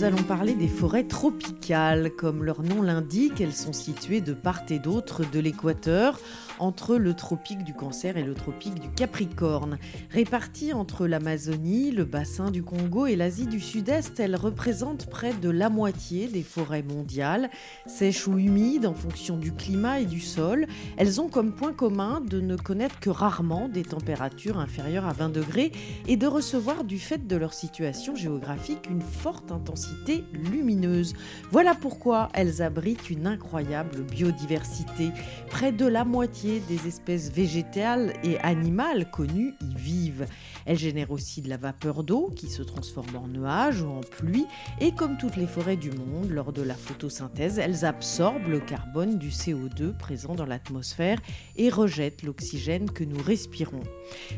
nous allons parler des forêts tropicales. Comme leur nom l'indique, elles sont situées de part et d'autre de l'équateur, entre le tropique du Cancer et le tropique du Capricorne. Réparties entre l'Amazonie, le bassin du Congo et l'Asie du Sud-Est, elles représentent près de la moitié des forêts mondiales, sèches ou humides en fonction du climat et du sol. Elles ont comme point commun de ne connaître que rarement des températures inférieures à 20 degrés et de recevoir du fait de leur situation géographique une forte intensité lumineuse. Voilà pourquoi elles abritent une incroyable biodiversité. Près de la moitié des espèces végétales et animales connues y vivent. Elles génèrent aussi de la vapeur d'eau qui se transforme en nuages ou en pluie et comme toutes les forêts du monde, lors de la photosynthèse, elles absorbent le carbone du CO2 présent dans l'atmosphère et rejettent l'oxygène que nous respirons.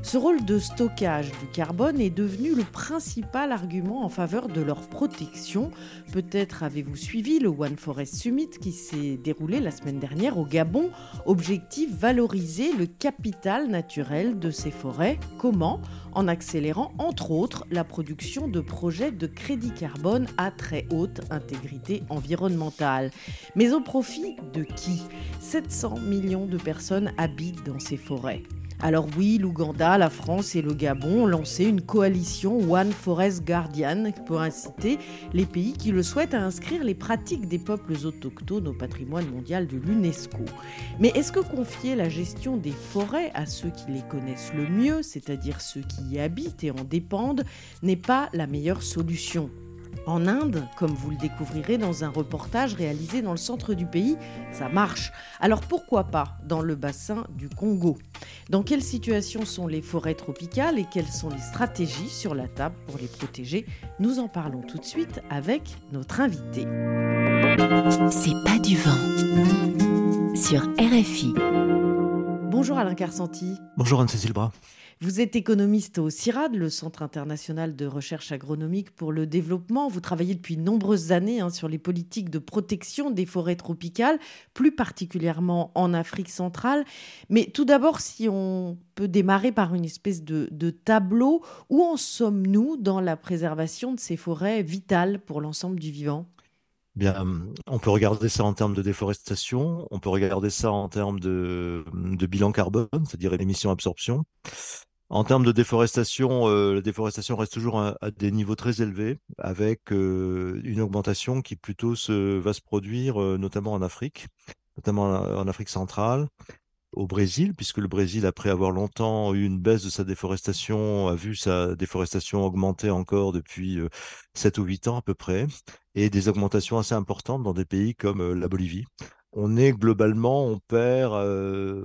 Ce rôle de stockage du carbone est devenu le principal argument en faveur de leur protection. Peut-être avez-vous suivi le One Forest Summit qui s'est déroulé la semaine dernière au Gabon. Objectif valoriser le capital naturel de ces forêts. Comment? En accélérant entre autres la production de projets de crédit carbone à très haute intégrité environnementale. Mais au profit de qui? 700 millions de personnes habitent dans ces forêts. Alors oui, l'Ouganda, la France et le Gabon ont lancé une coalition One Forest Guardian pour inciter les pays qui le souhaitent à inscrire les pratiques des peuples autochtones au patrimoine mondial de l'UNESCO. Mais est-ce que confier la gestion des forêts à ceux qui les connaissent le mieux, c'est-à-dire ceux qui y habitent et en dépendent, n'est pas la meilleure solution? En Inde, comme vous le découvrirez dans un reportage réalisé dans le centre du pays, ça marche. Alors pourquoi pas dans le bassin du Congo? Dans quelle situation sont les forêts tropicales et quelles sont les stratégies sur la table pour les protéger? Nous en parlons tout de suite avec notre invité. C'est pas du vent sur RFI. Bonjour Alain Carsanti. Bonjour Anne-Cécile Bras. Vous êtes économiste au CIRAD, le Centre international de recherche agronomique pour le développement. Vous travaillez depuis de nombreuses années hein, sur les politiques de protection des forêts tropicales, plus particulièrement en Afrique centrale. Mais tout d'abord, si on peut démarrer par une espèce de, tableau, où en sommes-nous dans la préservation de ces forêts vitales pour l'ensemble du vivant? Bien, on peut regarder ça en termes de déforestation, on peut regarder ça en termes de, de bilan carbone, c'est-à-dire émission-absorption. En termes de déforestation, euh, la déforestation reste toujours à, des niveaux très élevés, avec euh, une augmentation qui plutôt se, va se produire euh, notamment en Afrique, notamment en, Afrique centrale, au Brésil, puisque le Brésil, après avoir longtemps eu une baisse de sa déforestation, a vu sa déforestation augmenter encore depuis 7 ou 8 ans à peu près, et des augmentations assez importantes dans des pays comme la Bolivie on est globalement, on perd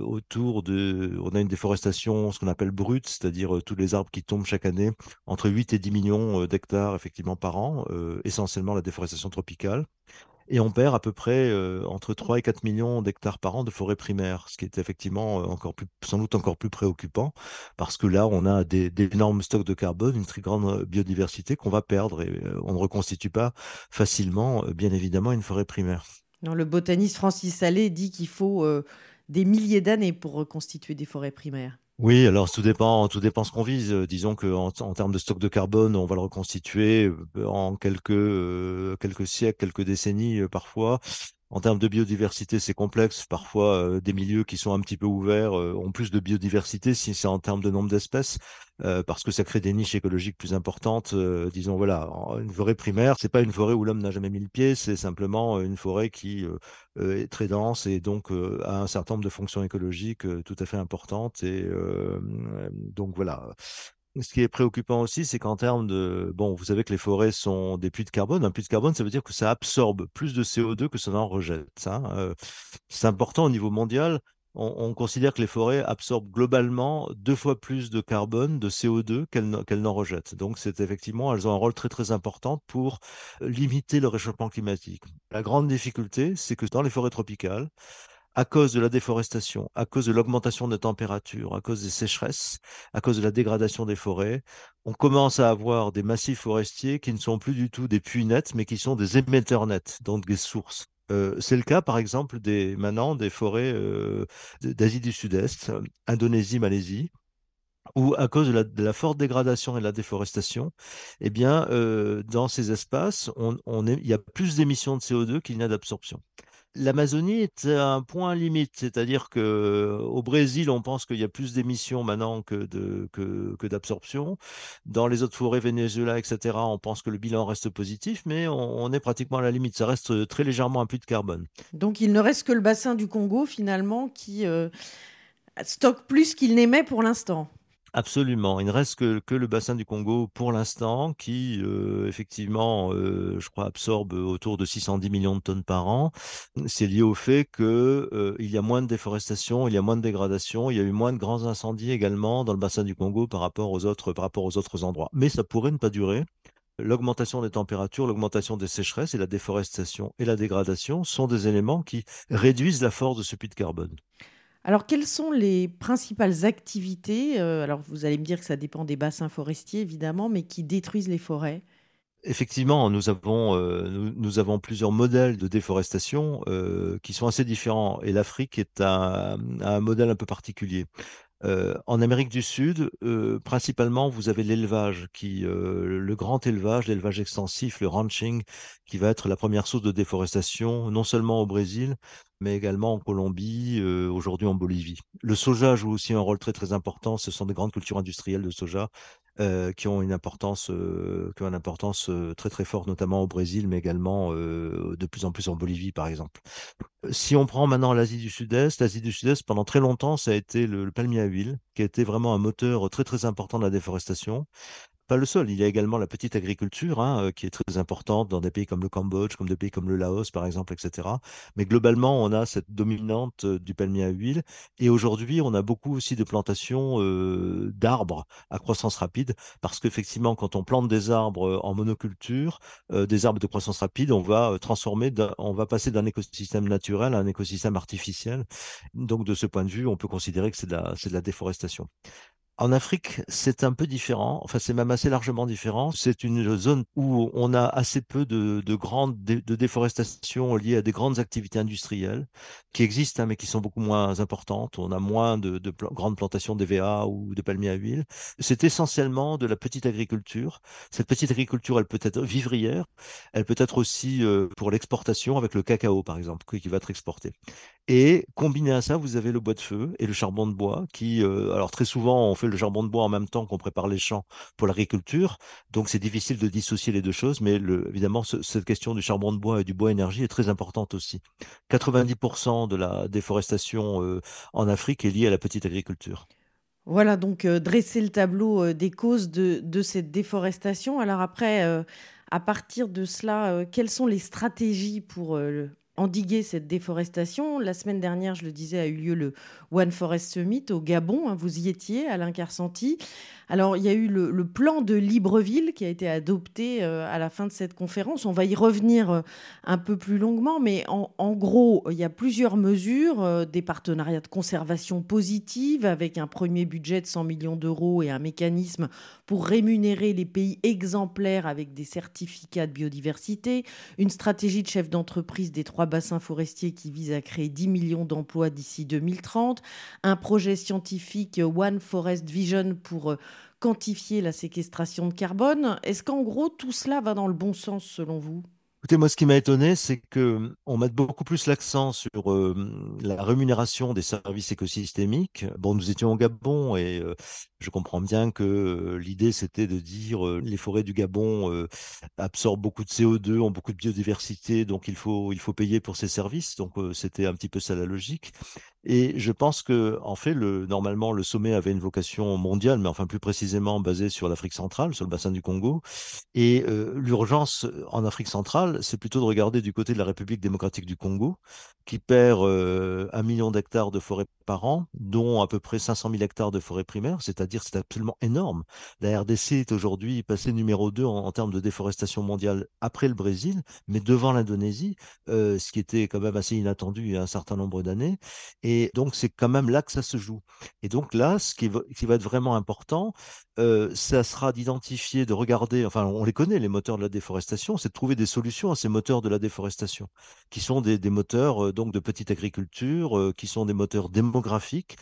autour de, on a une déforestation, ce qu'on appelle brute, c'est-à-dire tous les arbres qui tombent chaque année, entre 8 et 10 millions d'hectares effectivement par an, essentiellement la déforestation tropicale. Et on perd à peu près entre 3 et 4 millions d'hectares par an de forêts primaires, ce qui est effectivement encore plus, sans doute encore plus préoccupant, parce que là, on a des, des énormes stocks de carbone, une très grande biodiversité qu'on va perdre, et on ne reconstitue pas facilement, bien évidemment, une forêt primaire. Le botaniste Francis Salé dit qu'il faut euh, des milliers d'années pour reconstituer des forêts primaires. Oui, alors tout dépend, tout dépend ce qu'on vise. Disons qu'en en, termes de stock de carbone, on va le reconstituer en quelques, euh, siècles, quelques décennies euh, parfois. En termes de biodiversité, c'est complexe. Parfois, euh, des milieux qui sont un petit peu ouverts euh, ont plus de biodiversité si c'est en termes de nombre d'espèces, euh, parce que ça crée des niches écologiques plus importantes. Euh, disons, voilà, une forêt primaire, c'est pas une forêt où l'homme n'a jamais mis le pied, c'est simplement une forêt qui euh, est très dense et donc a un certain nombre de fonctions écologiques tout à fait importantes. Et donc voilà, ce qui est préoccupant aussi, c'est qu'en termes de... Bon, vous savez que les forêts sont des puits de carbone. Un puits de carbone, ça veut dire que ça absorbe plus de CO2 que ça n'en rejette. Hein. Euh, c'est important au niveau mondial. On, on, considère que les forêts absorbent globalement deux fois plus de carbone, de CO2 qu'elles qu n'en rejettent. Donc, c'est effectivement, elles ont un rôle très très important pour limiter le réchauffement climatique. La grande difficulté, c'est que dans les forêts tropicales, à cause de la déforestation, à cause de l'augmentation des températures, à cause des sécheresses, à cause de la dégradation des forêts, on commence à avoir des massifs forestiers qui ne sont plus du tout des puits nets, mais qui sont des émetteurs nets, donc des sources. Euh, c'est le cas, par exemple, des, maintenant des forêts euh, d'Asie du Sud-Est, Indonésie, Malaisie, où à cause de la, forte dégradation et de la déforestation, eh bien, euh, dans ces espaces, il y a plus d'émissions de CO2 qu'il n'y a d'absorption l'Amazonie est un point limite, c'est-à-dire que au Brésil, on pense qu'il y a plus d'émissions maintenant que d'absorption. Dans les autres forêts, Venezuela, etc., on pense que le bilan reste positif, mais on, est pratiquement à la limite. Ça reste très légèrement un puits de carbone. Donc il ne reste que le bassin du Congo finalement qui euh, stocke plus qu'il n'émet pour l'instant. Absolument. Il ne reste que, le bassin du Congo pour l'instant qui, euh, effectivement, euh, je crois, absorbe autour de 610 millions de tonnes par an. C'est lié au fait qu'il euh, y a moins de déforestation, il y a moins de dégradation, il y a eu moins de grands incendies également dans le bassin du Congo par rapport aux autres endroits. Mais ça pourrait ne pas durer. L'augmentation des températures, l'augmentation des sécheresses et la déforestation et la dégradation sont des éléments qui réduisent la force de ce puits de carbone. Alors, quelles sont les principales activités euh, Alors, vous allez me dire que ça dépend des bassins forestiers, évidemment, mais qui détruisent les forêts? Effectivement, nous avons, euh, nous, avons plusieurs modèles de déforestation euh, qui sont assez différents et l'Afrique est un, un, modèle un peu particulier. en Amérique du Sud, principalement, vous avez l'élevage, qui, le grand élevage, l'élevage extensif, le ranching, qui va être la première source de déforestation, non seulement au Brésil, mais également en Colombie, aujourd'hui en Bolivie. Le soja joue aussi un rôle très très important. Ce sont des grandes cultures industrielles de soja qui ont une importance, qui ont une importance très très forte, notamment au Brésil, mais également de plus en plus en Bolivie, par exemple. Si on prend maintenant l'Asie du Sud-Est, l'Asie du Sud-Est, pendant très longtemps, ça a été le, palmier à huile, qui a été vraiment un moteur très très important de la déforestation pas le seul. Il y a également la petite agriculture hein, euh, qui est très importante dans des pays comme le Cambodge, comme des pays comme le Laos, par exemple, etc. Mais globalement, on a cette dominante euh, du palmier à huile. Et aujourd'hui, on a beaucoup aussi de plantations euh, d'arbres à croissance rapide, parce qu'effectivement, quand on plante des arbres en monoculture, des arbres de croissance rapide, on va transformer, on va passer d'un écosystème naturel à un écosystème artificiel. Donc, de ce point de vue, on peut considérer que c'est de, de la déforestation. En Afrique, c'est un peu différent. Enfin, c'est même assez largement différent. C'est une zone où on a assez peu de, de grandes de déforestation liées à des grandes activités industrielles qui existent, hein, mais qui sont beaucoup moins importantes. On a moins de, de grandes plantations d'EVA ou de palmiers à huile. C'est essentiellement de la petite agriculture. Cette petite agriculture, elle peut être vivrière. Elle peut être aussi euh, pour l'exportation avec le cacao, par exemple, qui va être exporté. Et combiné à ça, vous avez le bois de feu et le charbon de bois qui, euh, alors très souvent, on fait le charbon de bois en même temps qu'on prépare les champs pour l'agriculture. Donc c'est difficile de dissocier les deux choses, mais le, évidemment, cette question du charbon de bois et du bois énergie est très importante aussi. 90% de la déforestation euh, en Afrique est liée à la petite agriculture. Voilà, donc euh, dresser le tableau des causes de, de, cette déforestation. Alors après, à partir de cela, quelles sont les stratégies pour endiguer cette déforestation. La semaine dernière, je le disais, a eu lieu le One Forest Summit au Gabon. Hein, vous y étiez, Alain Carsanti. Alors, il y a eu le, plan de Libreville qui a été adopté euh, à la fin de cette conférence. On va y revenir euh, un peu plus longuement, mais en, gros, il y a plusieurs mesures, euh, des partenariats de conservation positive avec un premier budget de 100 millions d'euros et un mécanisme pour rémunérer les pays exemplaires avec des certificats de biodiversité, une stratégie de chef d'entreprise des trois bassins forestiers qui vise à créer 10 millions d'emplois d'ici 2030, un projet scientifique One Forest Vision pour quantifier la séquestration de carbone. Est-ce qu'en gros, tout cela va dans le bon sens selon vous? Écoutez, moi, ce qui m'a étonné, c'est que on met beaucoup plus l'accent sur la rémunération des services écosystémiques. Bon, nous étions au Gabon et je comprends bien que l'idée, c'était de dire les forêts du Gabon absorbent beaucoup de CO2, ont beaucoup de biodiversité, donc il faut, il faut payer pour ces services. Donc, c'était un petit peu ça la logique. Et je pense que, en fait, le, normalement, le sommet avait une vocation mondiale, mais enfin plus précisément basée sur l'Afrique centrale, sur le bassin du Congo. Et l'urgence en Afrique centrale, c'est plutôt de regarder du côté de la République démocratique du Congo, qui perd euh, un million d'hectares de forêt par an, dont à peu près 500 000 hectares de forêt primaire, c'est-à-dire c'est absolument énorme. La RDC est aujourd'hui passée numéro 2 en, termes de déforestation mondiale après le Brésil, mais devant l'Indonésie, euh, ce qui était quand même assez inattendu il y a un certain nombre d'années. Et donc c'est quand même là que ça se joue. Et donc là, ce qui va, être vraiment important, euh, ça sera d'identifier, de regarder, enfin on les connaît, les moteurs de la déforestation, c'est de trouver des solutions à ces moteurs de la déforestation, qui sont des, moteurs euh, donc de petite agriculture, euh, qui sont des moteurs démographiques,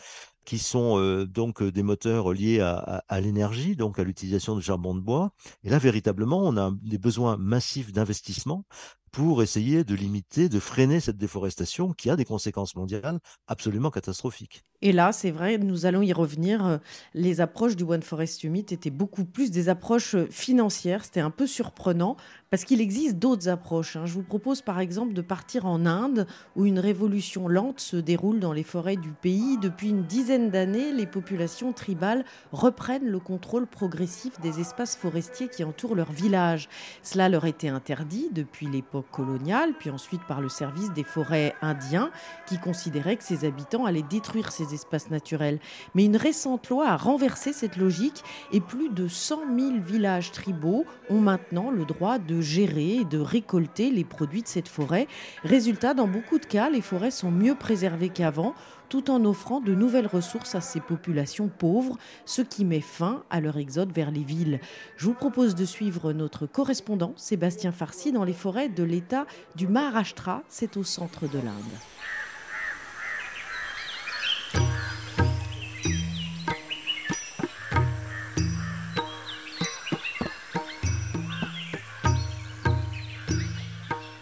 qui sont donc des moteurs liés à, à, à l'énergie, donc à l'utilisation de charbon de bois. Et là, véritablement, on a des besoins massifs d'investissement pour essayer de limiter, de freiner cette déforestation qui a des conséquences mondiales absolument catastrophiques. Et là, c'est vrai, nous allons y revenir. Euh, les approches du One Forest Summit étaient beaucoup plus des approches euh, financières. C'était un peu surprenant parce qu'il existe d'autres approches. Hein. Je vous propose par exemple de partir en Inde où une révolution lente se déroule dans les forêts du pays. Depuis une dizaine d'années, les populations tribales reprennent le contrôle progressif des espaces forestiers qui entourent leur village. Cela leur était interdit depuis l'époque coloniale, puis ensuite par le service des forêts indiens qui considérait que ses habitants allaient détruire ces espaces naturels. Mais une récente loi a renversé cette logique et plus de 100 000 villages tribaux ont maintenant le droit de gérer et de récolter les produits de cette forêt. Résultat, dans beaucoup de cas, les forêts sont mieux préservées qu'avant tout en offrant de nouvelles ressources à ces populations pauvres, ce qui met fin à leur exode vers les villes. Je vous propose de suivre notre correspondant Sébastien Farcy dans les forêts de l'État du Maharashtra, c'est au centre de l'Inde.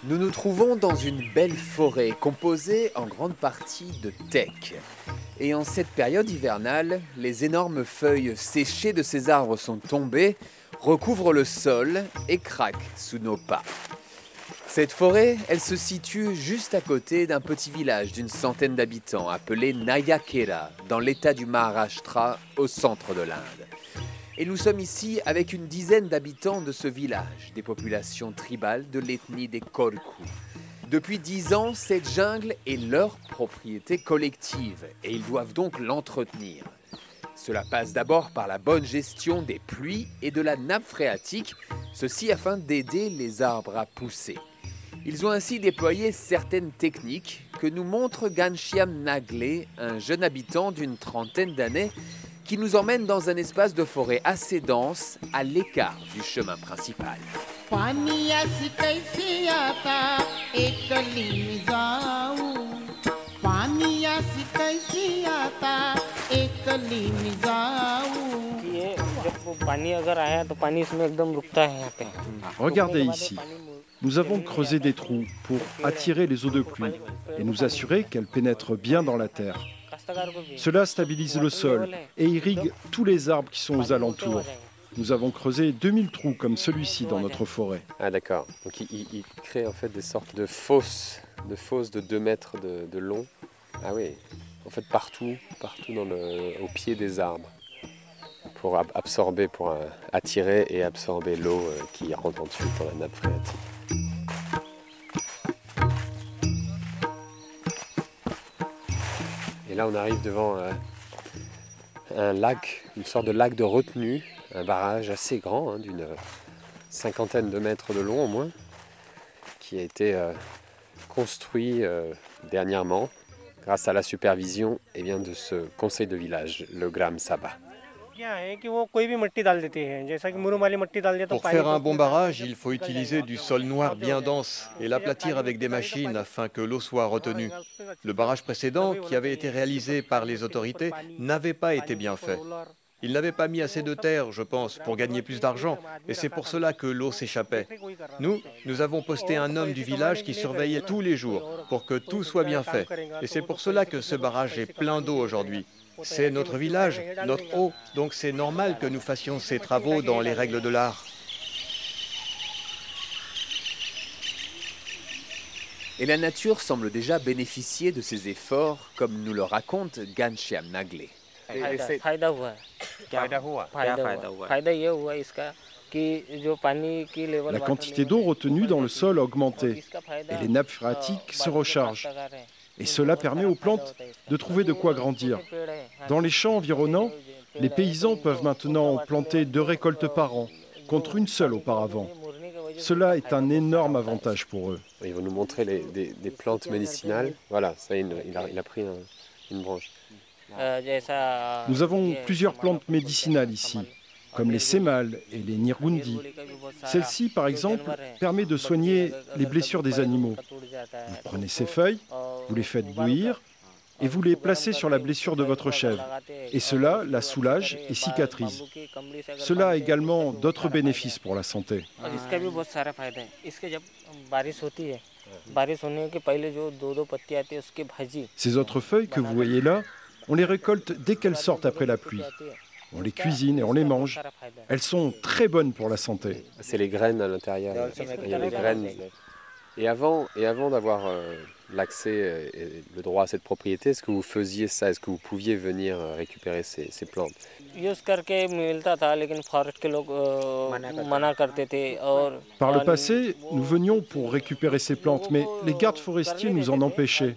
Nous nous trouvons dans une belle forêt composée en grande partie de teck. Et en cette période hivernale, les énormes feuilles séchées de ces arbres sont tombées, recouvrent le sol et craquent sous nos pas. Cette forêt, elle se situe juste à côté d'un petit village d'une centaine d'habitants appelé Nayakera, dans l'état du Maharashtra, au centre de l'Inde. Et nous sommes ici avec une dizaine d'habitants de ce village, des populations tribales de l'ethnie des Korku. Depuis dix ans, cette jungle est leur propriété collective et ils doivent donc l'entretenir. Cela passe d'abord par la bonne gestion des pluies et de la nappe phréatique, ceci afin d'aider les arbres à pousser. Ils ont ainsi déployé certaines techniques que nous montre Ganshiam Nagle, un jeune habitant d'une trentaine d'années qui nous emmène dans un espace de forêt assez dense à l'écart du chemin principal. Regardez ici. Nous avons creusé des trous pour attirer les eaux de pluie et nous assurer qu'elles pénètrent bien dans la terre. Cela stabilise le sol et irrigue tous les arbres qui sont aux alentours. Nous avons creusé 2000 trous comme celui-ci dans notre forêt. Ah d'accord. Donc il, crée en fait des sortes de fosses, de fosses de 2 mètres de, long. Ah oui, en fait partout, partout au pied des arbres. Pour absorber, pour euh, attirer et absorber l'eau euh, qui rentre ensuite dans la nappe phréatique. Et là, on arrive devant euh, un lac, une sorte de lac de retenue, un barrage assez grand, hein, d'une cinquantaine de mètres de long au moins, qui a été euh, construit euh, dernièrement grâce à la supervision eh de ce conseil de village, le Gram Sabah. Pour faire un bon barrage, il faut utiliser du sol noir bien dense et l'aplatir avec des machines afin que l'eau soit retenue. Le barrage précédent, qui avait été réalisé par les autorités, n'avait pas été bien fait. Il n'avait pas mis assez de terre, je pense, pour gagner plus d'argent, et c'est pour cela que l'eau s'échappait. Nous, nous avons posté un homme du village qui surveillait tous les jours pour que tout soit bien fait. Et c'est pour cela que ce barrage est plein d'eau aujourd'hui. C'est notre village, notre eau, donc c'est normal que nous fassions ces travaux dans les règles de l'art. Et la nature semble déjà bénéficier de ces efforts, comme nous le raconte Ganshiam Nagle. La quantité d'eau retenue dans le sol a augmenté et les nappes phréatiques se rechargent. Et cela permet aux plantes de trouver de quoi grandir. Dans les champs environnants, les paysans peuvent maintenant planter deux récoltes par an, contre une seule auparavant. Cela est un énorme avantage pour eux. Ils vont nous montrer des, plantes médicinales. Voilà, ça, il, a, pris une branche. Nous avons plusieurs plantes médicinales ici, comme les sémales et les nirgundi. Celle-ci, par exemple, permet de soigner les blessures des animaux. Vous prenez ces feuilles, vous les faites bouillir et vous les placez sur la blessure de votre chèvre. Et cela la soulage et cicatrise. Cela a également d'autres bénéfices pour la santé. Ces autres feuilles que vous voyez là, on les récolte dès qu'elles sortent après la pluie. On les cuisine et on les mange. Elles sont très bonnes pour la santé. C'est les graines à l'intérieur. Et avant, et avant d'avoir euh, l'accès euh, et le droit à cette propriété, est-ce que vous faisiez ça? Est-ce que vous pouviez venir euh, récupérer ces, plantes? Par le passé, nous venions pour récupérer ces plantes, mais les gardes forestiers nous en empêchaient.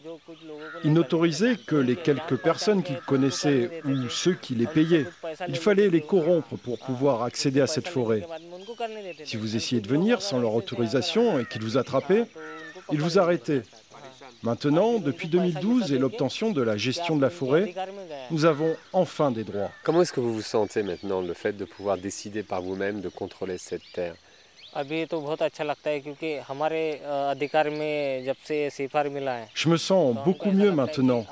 Ils n'autorisaient que les quelques personnes qu'ils connaissaient ou ceux qui les payaient. Il fallait les corrompre pour pouvoir accéder à cette forêt. Si vous essayez de venir sans leur autorisation et qu'ils vous attrapaient, ils vous arrêtaient. Maintenant, depuis 2012 et l'obtention de la gestion de la forêt, nous avons enfin des droits. Comment est-ce que vous vous sentez maintenant, le fait de pouvoir décider par vous-même de contrôler cette terre? Je me sens beaucoup mieux maintenant.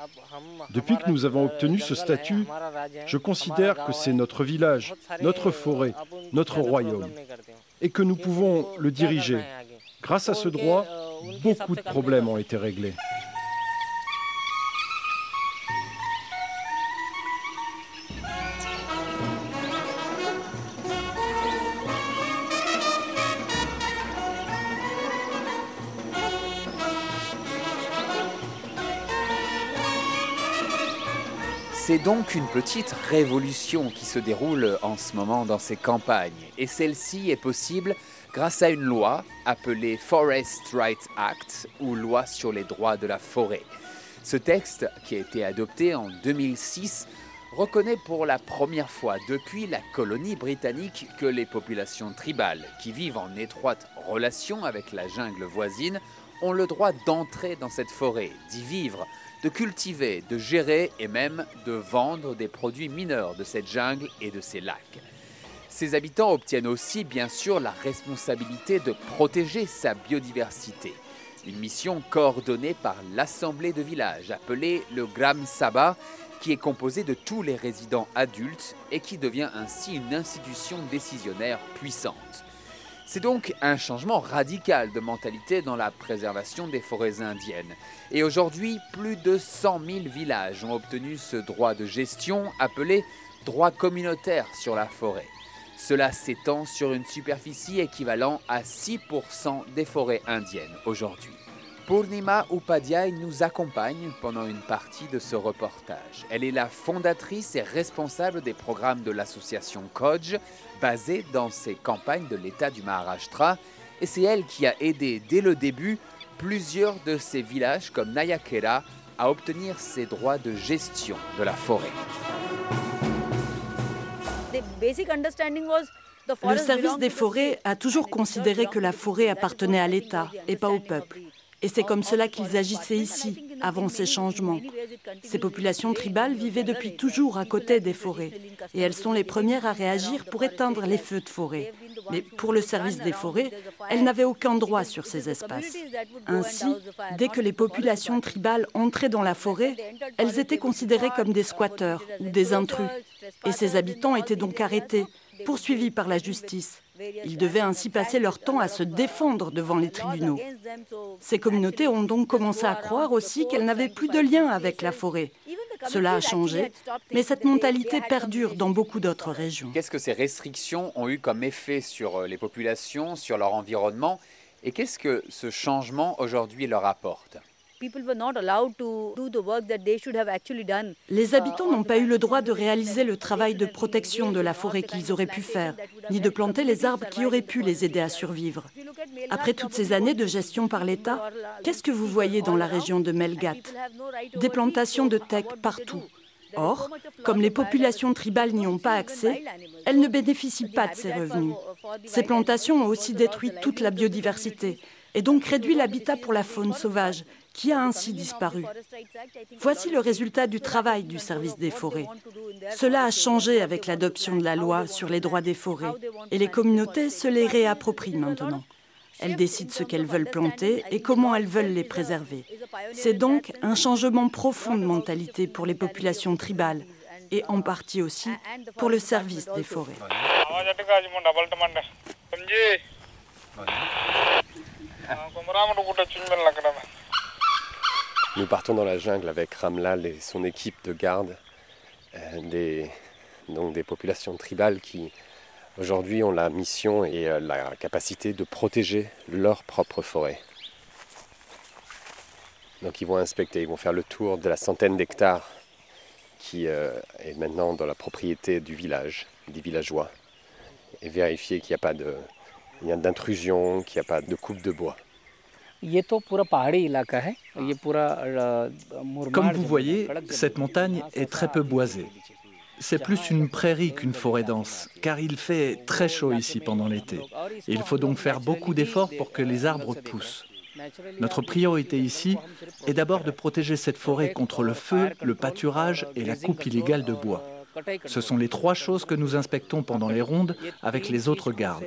Depuis que nous avons obtenu ce statut, je considère que c'est notre village, notre forêt, notre royaume, et que nous pouvons le diriger. Grâce à ce droit, beaucoup de problèmes ont été réglés. C'est donc une petite révolution qui se déroule en ce moment dans ces campagnes. Et celle-ci est possible grâce à une loi appelée Forest Rights Act ou loi sur les droits de la forêt. Ce texte, qui a été adopté en 2006, reconnaît pour la première fois depuis la colonie britannique que les populations tribales qui vivent en étroite relation avec la jungle voisine ont le droit d'entrer dans cette forêt, d'y vivre, de cultiver, de gérer et même de vendre des produits mineurs de cette jungle et de ces lacs. Ses habitants obtiennent aussi bien sûr la responsabilité de protéger sa biodiversité. Une mission coordonnée par l'assemblée de village appelée le Gram Sabha qui est composée de tous les résidents adultes et qui devient ainsi une institution décisionnaire puissante. C'est donc un changement radical de mentalité dans la préservation des forêts indiennes. Et aujourd'hui, plus de 100 000 villages ont obtenu ce droit de gestion appelé droit communautaire sur la forêt. Cela s'étend sur une superficie équivalent à 6% des forêts indiennes aujourd'hui. Purnima Upadhyay nous accompagne pendant une partie de ce reportage. Elle est la fondatrice et responsable des programmes de l'association Koj, basée dans ces campagnes de l'État du Maharashtra, et c'est elle qui a aidé dès le début plusieurs de ces villages comme Nayakera à obtenir ces droits de gestion de la forêt. Le service des forêts a toujours considéré que la forêt appartenait à l'État et pas au peuple. Et c'est comme cela qu'ils agissaient ici, avant ces changements. Ces populations tribales vivaient depuis toujours à côté des forêts, et elles sont les premières à réagir pour éteindre les feux de forêt. Mais pour le service des forêts, elles n'avaient aucun droit sur ces espaces. Ainsi, dès que les populations tribales entraient dans la forêt, elles étaient considérées comme des squatteurs ou des intrus, et ces habitants étaient donc arrêtés, poursuivis par la justice. Ils devaient ainsi passer leur temps à se défendre devant les tribunaux. Ces communautés ont donc commencé à croire aussi qu'elles n'avaient plus de lien avec la forêt. Cela a changé, mais cette mentalité perdure dans beaucoup d'autres régions. Qu'est-ce que ces restrictions ont eu comme effet sur euh, les populations, sur leur environnement, et qu'est-ce que ce changement aujourd'hui leur apporte? Les habitants n'ont pas eu le droit de réaliser le travail de protection de la forêt qu'ils auraient pu faire, ni de planter les arbres qui auraient pu les aider à survivre. Après toutes ces années de gestion par l'État, qu'est-ce que vous voyez dans la région de Melgat Des plantations de teck partout. Or, comme les populations tribales n'y ont pas accès, elles ne bénéficient pas de ces revenus. Ces plantations ont aussi détruit toute la biodiversité et donc réduit l'habitat pour la faune sauvage, qui a ainsi disparu. Voici le résultat du travail du service des forêts. Cela a changé avec l'adoption de la loi sur les droits des forêts et les communautés se les réapproprient maintenant. Elles décident ce qu'elles veulent planter et comment elles veulent les préserver. C'est donc un changement profond de mentalité pour les populations tribales et en partie aussi pour le service des forêts. Nous partons dans la jungle avec Ramlal et son équipe de garde, euh, des populations tribales qui aujourd'hui ont la mission et euh, la capacité de protéger leur propre forêt. Donc ils vont inspecter, ils vont faire le tour de la centaine d'hectares qui euh, est maintenant dans la propriété du village, des villageois, et vérifier qu'il n'y a pas d'intrusion, qu'il n'y a pas de coupe de bois. Comme vous voyez, cette montagne est très peu boisée. C'est plus une prairie qu'une forêt dense, car il fait très chaud ici pendant l'été. Il faut donc faire beaucoup d'efforts pour que les arbres poussent. Notre priorité ici est d'abord de protéger cette forêt contre le feu, le pâturage et la coupe illégale de bois. Ce sont les trois choses que nous inspectons pendant les rondes avec les autres gardes.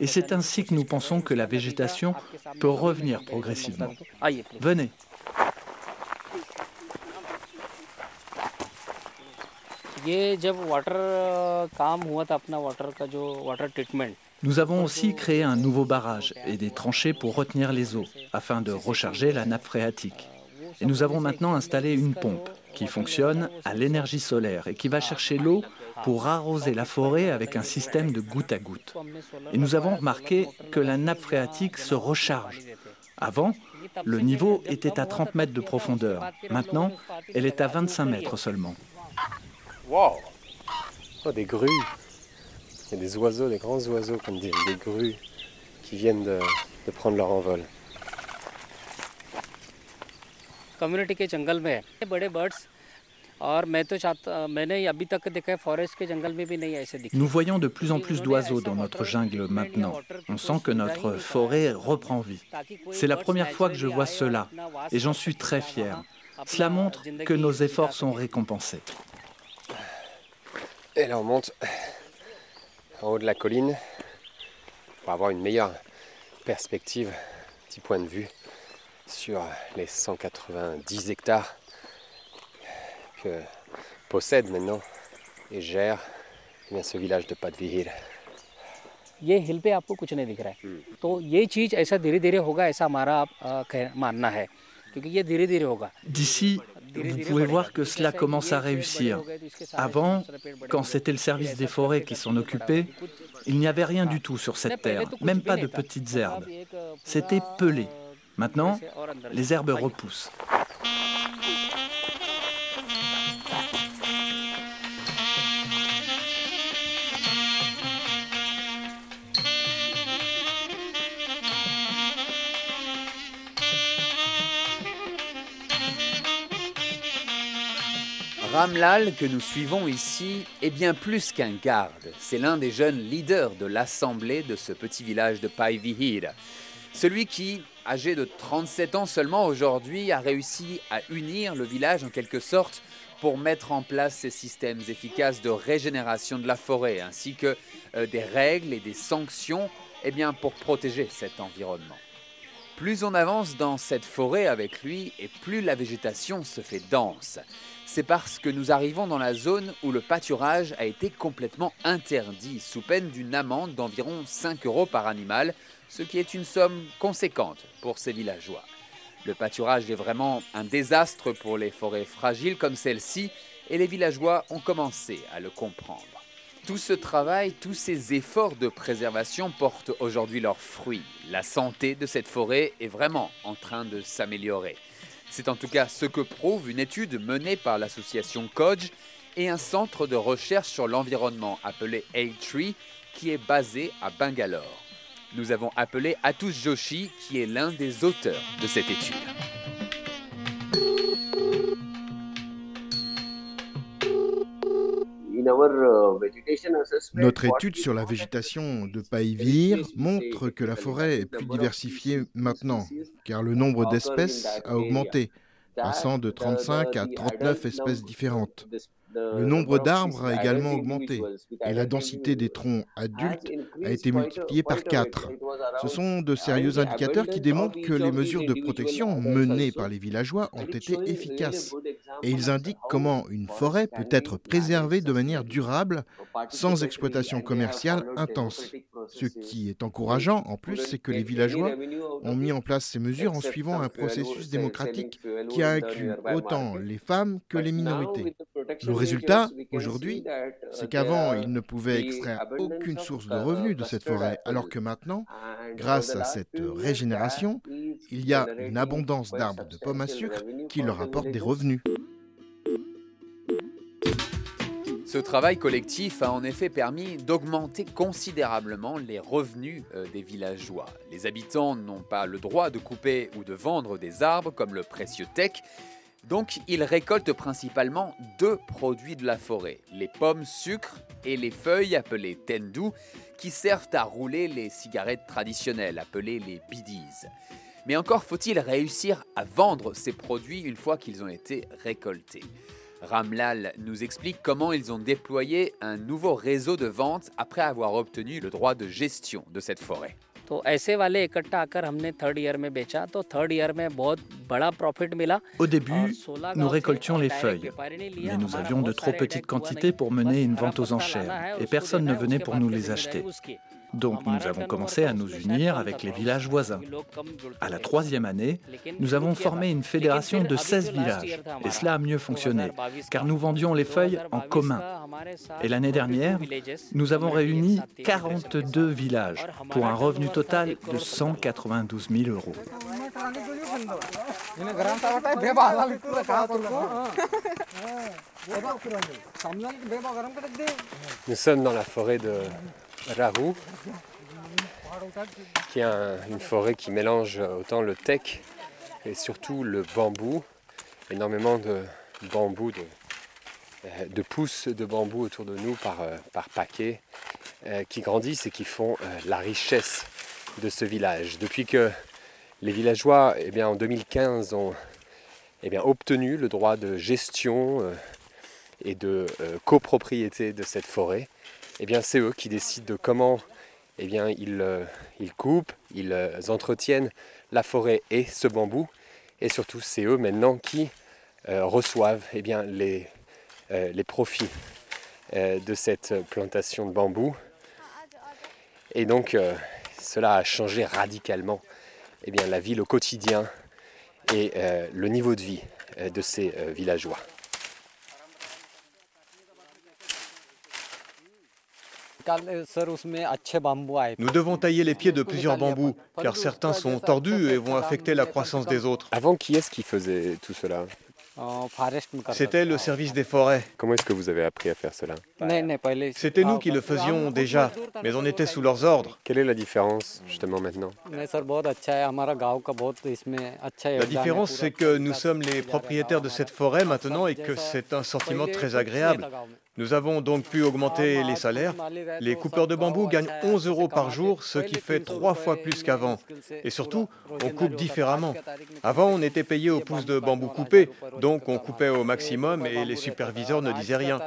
Et c'est ainsi que nous pensons que la végétation peut revenir progressivement. Venez. Nous avons aussi créé un nouveau barrage et des tranchées pour retenir les eaux, afin de recharger la nappe phréatique. Et nous avons maintenant installé une pompe qui fonctionne à l'énergie solaire et qui va chercher l'eau pour arroser la forêt avec un système de goutte à goutte. Et nous avons remarqué que la nappe phréatique se recharge. Avant, le niveau était à 30 mètres de profondeur. Maintenant, elle est à 25 mètres seulement. Wow oh, Des grues Il y a des oiseaux, des grands oiseaux comme des, des grues qui viennent de prendre leur envol. Nous voyons de plus en plus d'oiseaux dans notre jungle maintenant. On sent que notre forêt reprend vie. C'est la première fois que je vois cela et j'en suis très fier. Cela montre que nos efforts sont récompensés. Et là, on monte en haut de la colline pour avoir une meilleure perspective, petit point de vue sur les 190 hectares que possède maintenant et gère eh bien, ce village de Padvihir. ये हिल पे आपको कुछ नहीं दिख रहा है तो ये चीज़ ऐसा धीरे धीरे होगा ऐसा हमारा मानना है क्योंकि ये धीरे धीरे होगा D'ici, vous pouvez voir que cela commence à réussir. Avant, quand c'était le service des forêts qui s'en occupait, il n'y avait rien du tout sur cette terre, même pas de petites herbes. C'était pelé. Maintenant, les herbes repoussent. Ramlal que nous suivons ici est bien plus qu'un garde. C'est l'un des jeunes leaders de l'assemblée de ce petit village de Paivihir. Celui qui, âgé de 37 ans seulement aujourd'hui, a réussi à unir le village en quelque sorte pour mettre en place ces systèmes efficaces de régénération de la forêt, ainsi que euh, des règles et des sanctions eh bien, pour protéger cet environnement. Plus on avance dans cette forêt avec lui, et plus la végétation se fait dense c'est parce que nous arrivons dans la zone où le pâturage a été complètement interdit, sous peine d'une amende d'environ 5 euros par animal, ce qui est une somme conséquente pour ces villageois. Le pâturage est vraiment un désastre pour les forêts fragiles comme celle-ci, et les villageois ont commencé à le comprendre. Tout ce travail, tous ces efforts de préservation portent aujourd'hui leurs fruits. La santé de cette forêt est vraiment en train de s'améliorer. C'est en tout cas ce que prouve une étude menée par l'association CODGE et un centre de recherche sur l'environnement appelé A-Tree qui est basé à Bangalore. Nous avons appelé Atush Joshi qui est l'un des auteurs de cette étude. Notre étude sur la végétation de Paivir montre que la forêt est plus diversifiée maintenant, car le nombre d'espèces a augmenté, passant de 35 à 39 espèces différentes. Le nombre d'arbres a également augmenté et la densité des troncs adultes a été multipliée par 4. Ce sont de sérieux indicateurs qui démontrent que les mesures de protection menées par les villageois ont été efficaces. Et ils indiquent comment une forêt peut être préservée de manière durable sans exploitation commerciale intense. Ce qui est encourageant en plus, c'est que les villageois ont mis en place ces mesures en suivant un processus démocratique qui a inclus autant les femmes que les minorités. Le résultat, aujourd'hui, c'est qu'avant, ils ne pouvaient extraire aucune source de revenus de cette forêt, alors que maintenant, grâce à cette régénération, il y a une abondance d'arbres de pommes à sucre qui leur apportent des revenus. Ce travail collectif a en effet permis d'augmenter considérablement les revenus euh, des villageois. Les habitants n'ont pas le droit de couper ou de vendre des arbres comme le précieux teck, donc ils récoltent principalement deux produits de la forêt, les pommes sucre et les feuilles appelées tendu, qui servent à rouler les cigarettes traditionnelles appelées les bidis. Mais encore faut-il réussir à vendre ces produits une fois qu'ils ont été récoltés. Ramlal nous explique comment ils ont déployé un nouveau réseau de vente après avoir obtenu le droit de gestion de cette forêt. Au début, nous récoltions les feuilles, mais nous avions de trop petites quantités pour mener une vente aux enchères et personne ne venait pour nous les acheter. Donc nous avons commencé à nous unir avec les villages voisins. À la troisième année, nous avons formé une fédération de 16 villages et cela a mieux fonctionné car nous vendions les feuilles en commun. Et l'année dernière, nous avons réuni 42 villages pour un revenu total de 192 000 euros. Nous sommes dans la forêt de Rahu, qui est une forêt qui mélange autant le teck et surtout le bambou, énormément de bambou, de, euh, de pousses de bambou autour de nous par, euh, par paquets, euh, qui grandissent et qui font la richesse de ce village. Depuis que les villageois, eh en 2015, ont eh obtenu le droit de gestion et de copropriété de cette forêt, eh c'est eux qui décident de comment eh bien, ils, euh, coupent, ils euh, entretiennent la forêt et ce bambou. Et surtout, c'est eux maintenant qui euh, reçoivent eh les, profits de cette plantation de bambou. Et donc, cela a changé radicalement eh la vie, le quotidien et le niveau de vie de ces villageois. Nous devons tailler les pieds de plusieurs bambous, car certains sont tordus et vont affecter la croissance des autres. Avant, qui est-ce qui faisait tout cela C'était le service des forêts. Comment est-ce que vous avez appris à faire cela C'était nous qui le faisions déjà, mais on était sous leurs ordres. Quelle est la différence justement maintenant La différence, c'est que nous sommes les propriétaires de cette forêt maintenant et que c'est un sentiment très agréable. Nous avons donc pu augmenter les salaires. Les coupeurs de bambou gagnent 11 euros par jour, ce qui fait trois fois plus qu'avant. Et surtout, on coupe différemment. Avant, on était payé au pouce de bambou coupé, donc on coupait au maximum et les superviseurs ne disaient rien.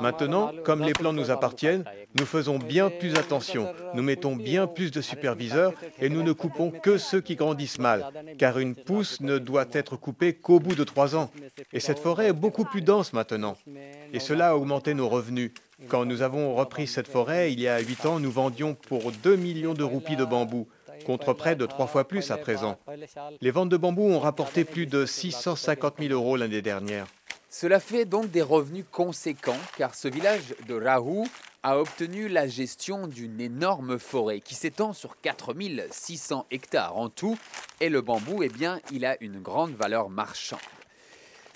Maintenant, comme les plans nous appartiennent, nous faisons bien plus attention. Nous mettons bien plus de superviseurs et nous ne coupons que ceux qui grandissent mal, car une pousse ne doit être coupée qu'au bout de trois ans. Et cette forêt est beaucoup plus dense maintenant. Et cela a augmenté nos revenus. Quand nous avons repris cette forêt, il y a huit ans, nous vendions pour 2 millions de roupies de bambou, contre près de trois fois plus à présent. Les ventes de bambou ont rapporté plus de 650 000 euros l'année dernière. Cela fait donc des revenus conséquents, car ce village de Rahou a obtenu la gestion d'une énorme forêt qui s'étend sur 4600 hectares en tout Et le bambou, eh bien, il a une grande valeur marchande.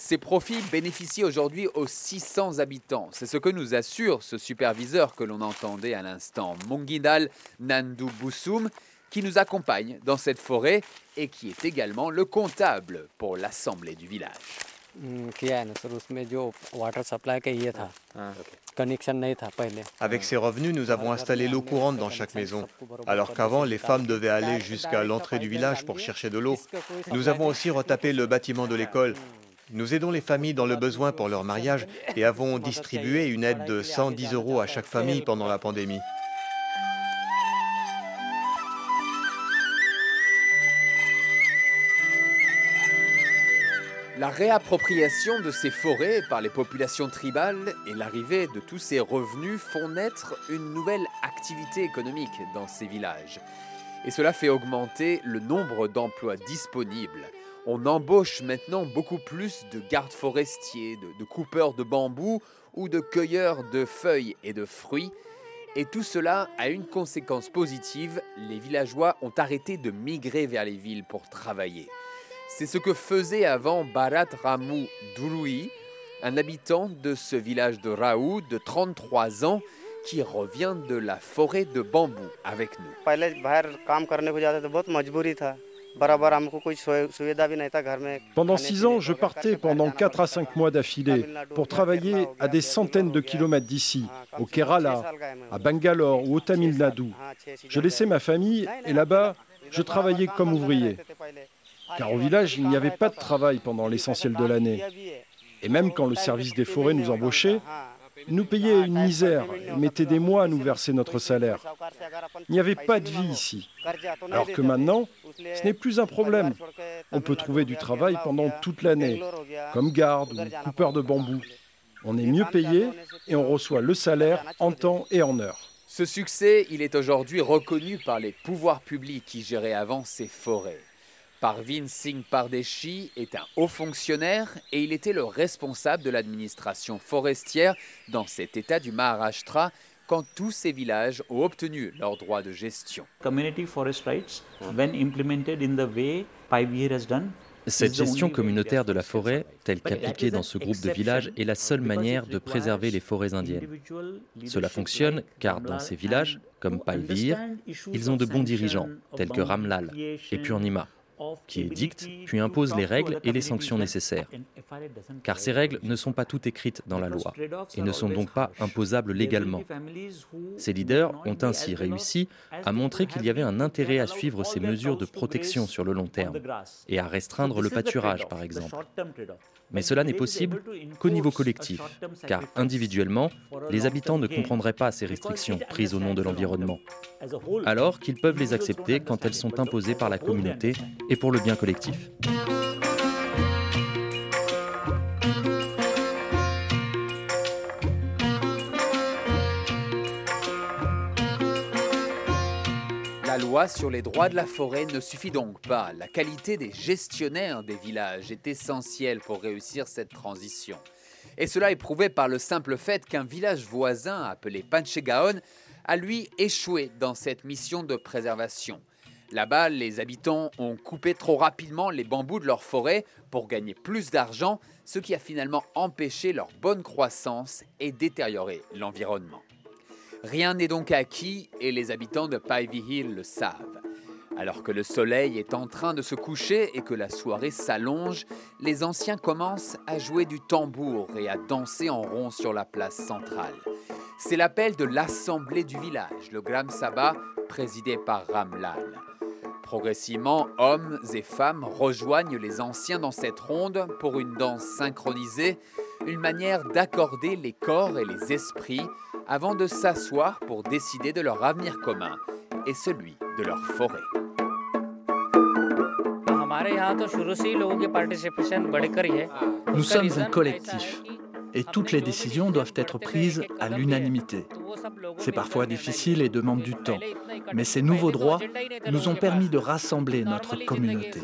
Ces profits bénéficient aujourd'hui aux 600 habitants. C'est ce que nous assure ce superviseur que l'on entendait à l'instant, Mongindal Nandu Boussoum, qui nous accompagne dans cette forêt et qui est également le comptable pour l'assemblée du village. Avec ces revenus, nous avons installé l'eau courante dans chaque maison, alors qu'avant, les femmes devaient aller jusqu'à l'entrée du village pour chercher de l'eau. Nous avons aussi retapé le bâtiment de l'école. Nous aidons les familles dans le besoin pour leur mariage et avons distribué une aide de 110 euros à chaque famille pendant la pandémie. La réappropriation de ces forêts par les populations tribales et l'arrivée de tous ces revenus font naître une nouvelle activité économique dans ces villages. Et cela fait augmenter le nombre d'emplois disponibles on embauche maintenant beaucoup plus de gardes forestiers, de, coupeurs de bambou ou de cueilleurs de feuilles et de fruits. Et tout cela a une conséquence positive, les villageois ont arrêté de migrer vers les villes pour travailler. C'est ce que faisait avant Barat Ramou Douroui, un habitant de ce village de Raou de 33 ans qui revient de la forêt de bambou avec nous. Pendant six ans, je partais pendant quatre à cinq mois d'affilée pour travailler à des centaines de kilomètres d'ici, au Kerala, à Bangalore ou au Tamil Nadu. Je laissais ma famille et là-bas, je travaillais comme ouvrier. Car au village, il n'y avait pas de travail pendant l'essentiel de l'année. Et même quand le service des forêts nous embauchait, nous payaient une misère et mettaient des mois à nous verser notre salaire. Il n'y avait pas de vie ici. Alors que maintenant, ce n'est plus un problème. On peut trouver du travail pendant toute l'année, comme garde ou coupeur de bambou. On est mieux payé et on reçoit le salaire en temps et en heure. Ce succès, il est aujourd'hui reconnu par les pouvoirs publics qui géraient avant ces forêts. Parvin Singh Pardeshi est un haut fonctionnaire et il était le responsable de l'administration forestière dans cet état du Maharashtra quand tous ces villages ont obtenu leurs droits de gestion. Cette gestion communautaire de la forêt, telle qu'appliquée dans ce groupe de villages, est la seule manière de préserver les forêts indiennes. Cela fonctionne car dans ces villages, comme Paivir, ils ont de bons dirigeants, tels que Ramlal et Purnima qui édicte puis impose les règles et les sanctions nécessaires. Car ces règles ne sont pas toutes écrites dans la loi et ne sont donc pas imposables légalement. Ces leaders ont ainsi réussi à montrer qu'il y avait un intérêt à suivre ces mesures de protection sur le long terme et à restreindre le pâturage, par exemple. Mais cela n'est possible qu'au niveau collectif, car individuellement, les habitants ne comprendraient pas ces restrictions prises au nom de l'environnement, alors qu'ils peuvent les accepter quand elles sont imposées par la communauté et pour le bien collectif. Loi sur les droits de la forêt ne suffit donc pas. La qualité des gestionnaires des villages est essentielle pour réussir cette transition. Et cela est prouvé par le simple fait qu'un village voisin appelé Panchegaon a lui échoué dans cette mission de préservation. Là-bas, les habitants ont coupé trop rapidement les bambous de leur forêt pour gagner plus d'argent, ce qui a finalement empêché leur bonne croissance et détérioré l'environnement. Rien n'est donc acquis et les habitants de Pivy Hill le savent. Alors que le soleil est en train de se coucher et que la soirée s'allonge, les anciens commencent à jouer du tambour et à danser en rond sur la place centrale. C'est l'appel de l'assemblée du village, le Gram Sabha, présidé par Ramlal. Progressivement, hommes et femmes rejoignent les anciens dans cette ronde pour une danse synchronisée, une manière d'accorder les corps et les esprits avant de s'asseoir pour décider de leur avenir commun et celui de leur forêt. Nous sommes un collectif et toutes les décisions doivent être prises à l'unanimité. C'est parfois difficile et demande du temps, mais ces nouveaux droits nous ont permis de rassembler notre communauté.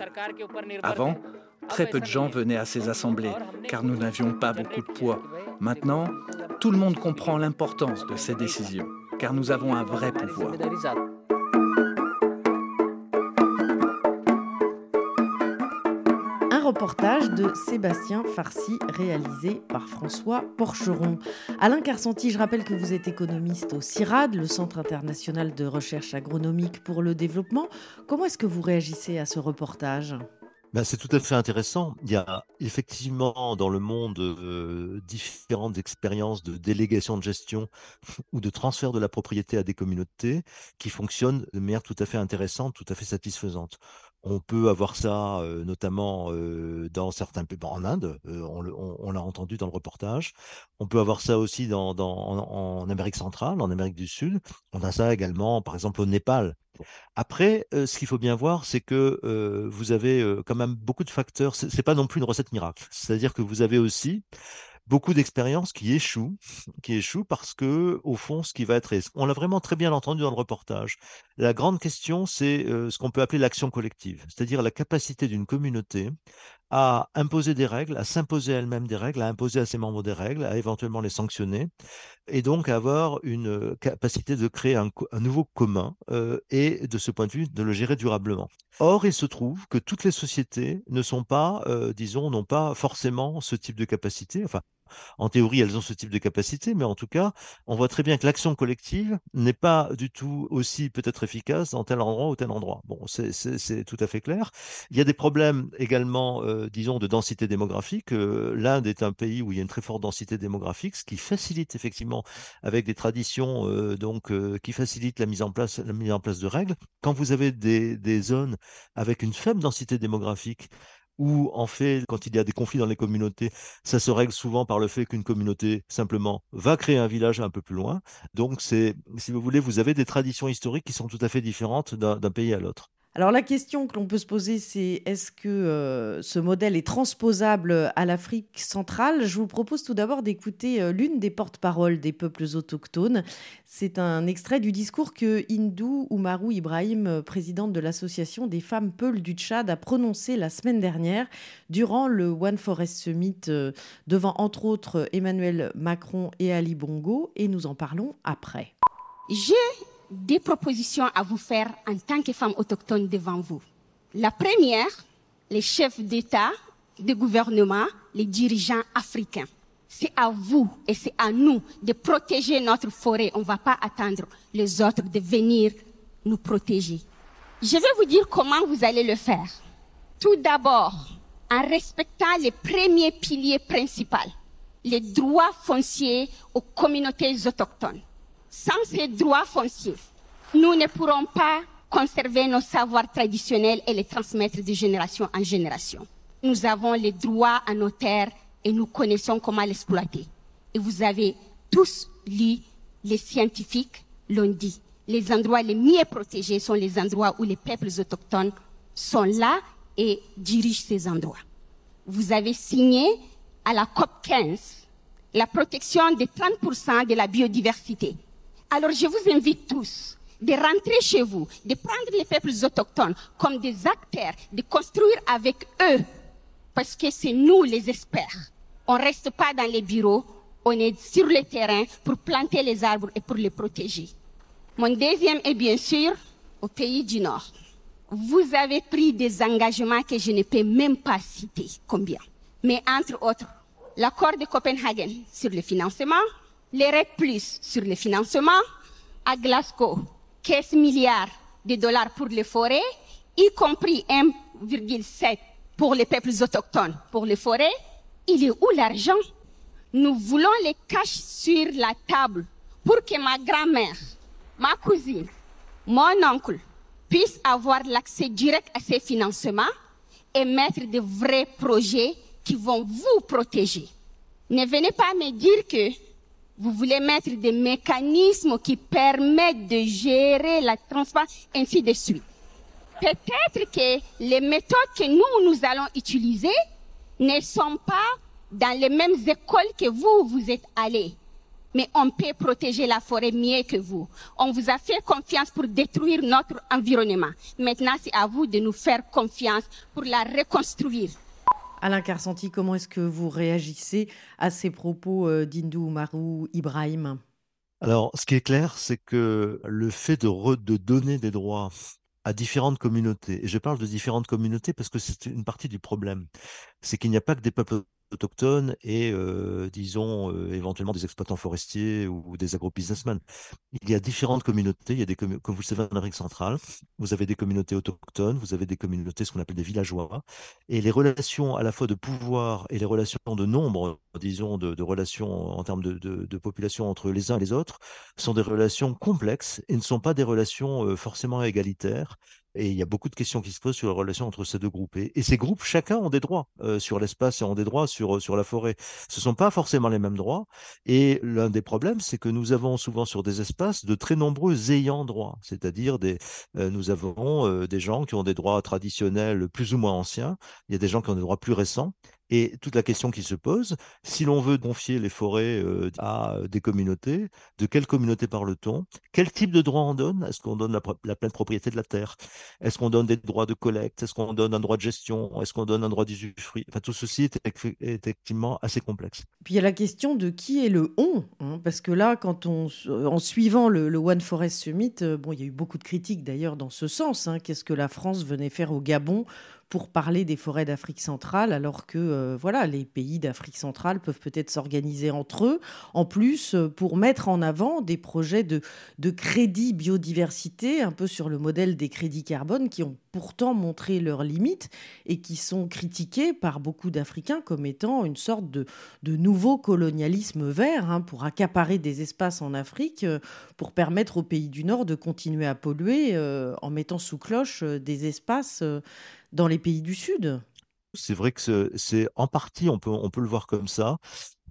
Avant, très peu de gens venaient à ces assemblées, car nous n'avions pas beaucoup de poids. Maintenant, tout le monde comprend l'importance de ces décisions, car nous avons un vrai pouvoir. reportage de Sébastien Farcy, réalisé par François Porcheron. Alain Carcenti, je rappelle que vous êtes économiste au CIRAD, le Centre international de recherche agronomique pour le développement. Comment est-ce que vous réagissez à ce reportage? Ben, c'est tout à fait intéressant. Il y a effectivement dans le monde euh, différentes expériences de délégation de gestion ou de transfert de la propriété à des communautés qui fonctionnent de manière tout à fait intéressante, tout à fait satisfaisante. On peut avoir ça notamment dans certains pays, en Inde, on, l'a entendu dans le reportage. On peut avoir ça aussi dans, en, Amérique centrale, en Amérique du Sud. On a ça également, par exemple, au Népal. Après, ce qu'il faut bien voir, c'est que vous avez même beaucoup de facteurs. Ce n'est pas non plus une recette miracle. C'est-à-dire que vous avez aussi beaucoup d'expériences qui échouent, qui échouent parce que, au fond, ce qui va être, on l'a vraiment très bien entendu dans le reportage. La grande question, c'est ce qu'on peut appeler l'action collective, c'est-à-dire la capacité d'une communauté à imposer des règles, à s'imposer elle-même des règles, à imposer à ses membres des règles, à éventuellement les sanctionner, et donc avoir une capacité de créer un, nouveau commun et de ce point de vue de le gérer durablement. Or, il se trouve que toutes les sociétés ne sont pas, disons, n'ont pas forcément ce type de capacité. Enfin, en théorie, elles ont ce type de capacité, mais en tout cas, on voit très bien que l'action collective n'est pas du tout aussi peut-être efficace dans tel endroit ou tel endroit. Bon, c'est tout à fait clair. Il y a des problèmes également, euh, disons, de densité démographique. Euh, L'Inde est un pays où il y a une très forte densité démographique, ce qui facilite effectivement, avec des traditions euh, donc qui facilitent la mise en place, la mise en place de règles. Quand vous avez des zones avec une faible densité démographique, ou en fait, quand il y a des conflits dans les communautés, ça se règle souvent par le fait qu'une communauté simplement va créer un village un peu plus loin. Donc, c'est, si vous voulez, vous avez des traditions historiques qui sont tout à fait différentes d'un pays à l'autre. Alors la question que l'on peut se poser, c'est est-ce que euh, ce modèle est transposable à l'Afrique centrale? Je vous propose tout d'abord d'écouter euh, l'une des porte-paroles des peuples autochtones. C'est un extrait du discours que Hindou Oumarou Ibrahim, euh, présidente de l'association des femmes Peuls du Tchad, a prononcé la semaine dernière durant le One Forest Summit devant entre autres Emmanuel Macron et Ali Bongo. Et nous en parlons après. Des propositions à vous faire en tant que femme autochtone devant vous. La première, les chefs d'État, de gouvernement, les dirigeants africains. C'est à vous et c'est à nous de protéger notre forêt. On ne va pas attendre les autres de venir nous protéger. Je vais vous dire comment vous allez le faire. Tout d'abord, en respectant les premiers piliers principaux, les droits fonciers aux communautés autochtones. Sans ces droits fonciers, nous ne pourrons pas conserver nos savoirs traditionnels et les transmettre de génération en génération. Nous avons les droits à nos terres et nous connaissons comment l'exploiter. Et vous avez tous lu, les scientifiques l'ont dit, les endroits les mieux protégés sont les endroits où les peuples autochtones sont là et dirigent ces endroits. Vous avez signé à la COP 15 la protection de 30% de la biodiversité. Alors je vous invite tous de rentrer chez vous, de prendre les peuples autochtones comme des acteurs, de construire avec eux, parce que c'est nous les experts. On ne reste pas dans les bureaux, on est sur le terrain pour planter les arbres et pour les protéger. Mon deuxième est bien sûr au pays du Nord. Vous avez pris des engagements que je ne peux même pas citer combien? Mais entre autres, l'accord de Copenhague sur le financement, les RED Plus sur le financement à Glasgow, 15 milliards de dollars pour les forêts, y compris 1,7 pour les peuples autochtones pour les forêts. Il est où l'argent? Nous voulons les cacher sur la table pour que ma grand-mère, ma cousine, mon oncle puissent avoir l'accès direct à ces financements et mettre de vrais projets qui vont vous protéger. Ne venez pas me dire que vous voulez mettre des mécanismes qui permettent de gérer la transparence, ainsi de suite. Peut-être que les méthodes que nous, nous allons utiliser ne sont pas dans les mêmes écoles que vous, vous êtes allés. Mais on peut protéger la forêt mieux que vous. On vous a fait confiance pour détruire notre environnement. Maintenant, c'est à vous de nous faire confiance pour la reconstruire. Alain Carcenti, comment est-ce que vous réagissez à ces propos euh, d'Indou Marou Ibrahim? Alors, ce qui est clair, c'est que le fait de donner des droits à différentes communautés. Et je parle de différentes communautés parce que c'est une partie du problème. C'est qu'il n'y a pas que des peuples autochtones et, disons, éventuellement des exploitants forestiers ou des agro-businessmen. Il y a différentes communautés. Il y a des comme vous le savez, en Amérique centrale, vous avez des communautés autochtones, vous avez des communautés, ce qu'on appelle des villageois. Et les relations à la fois de pouvoir et les relations de nombre, disons, de, relations en termes de, population entre les uns et les autres, sont des relations complexes et ne sont pas des relations forcément égalitaires. Et il y a beaucoup de questions qui se posent sur la relation entre ces deux groupes. Et, ces groupes, chacun ont des droits euh, sur l'espace et ont des droits sur, sur la forêt. Ce ne sont pas forcément les mêmes droits. Et l'un des problèmes, c'est que nous avons souvent sur des espaces de très nombreux ayants droit. C'est-à-dire, des, euh, nous avons euh, des gens qui ont des droits traditionnels plus ou moins anciens. Il y a des gens qui ont des droits plus récents. Et toute la question qui se pose, si l'on veut confier les forêts à des communautés, de quelle communauté parle-t-on? Quel type de droit on donne? Est-ce qu'on donne la, pleine propriété de la terre? Est-ce qu'on donne des droits de collecte? Est-ce qu'on donne un droit de gestion? Est-ce qu'on donne un droit d'usufruit? Enfin, tout ceci est, effectivement assez complexe. Puis il y a la question de qui est le on, hein, parce que là, quand on, en suivant le, One Forest Summit, bon, il y a eu beaucoup de critiques d'ailleurs dans ce sens. Hein. Qu'est-ce que la France venait faire au Gabon pour parler des forêts d'Afrique centrale, alors que euh, voilà, les pays d'Afrique centrale peuvent peut-être s'organiser entre eux, en plus euh, pour mettre en avant des projets de, de crédit biodiversité, un peu sur le modèle des crédits carbone, qui ont pourtant montré leurs limites et qui sont critiqués par beaucoup d'Africains comme étant une sorte de, nouveau colonialisme vert hein, pour accaparer des espaces en Afrique, euh, pour permettre aux pays du Nord de continuer à polluer en mettant sous cloche des espaces dans les pays du Sud. C'est vrai que c'est en partie, on peut, on peut le voir comme ça.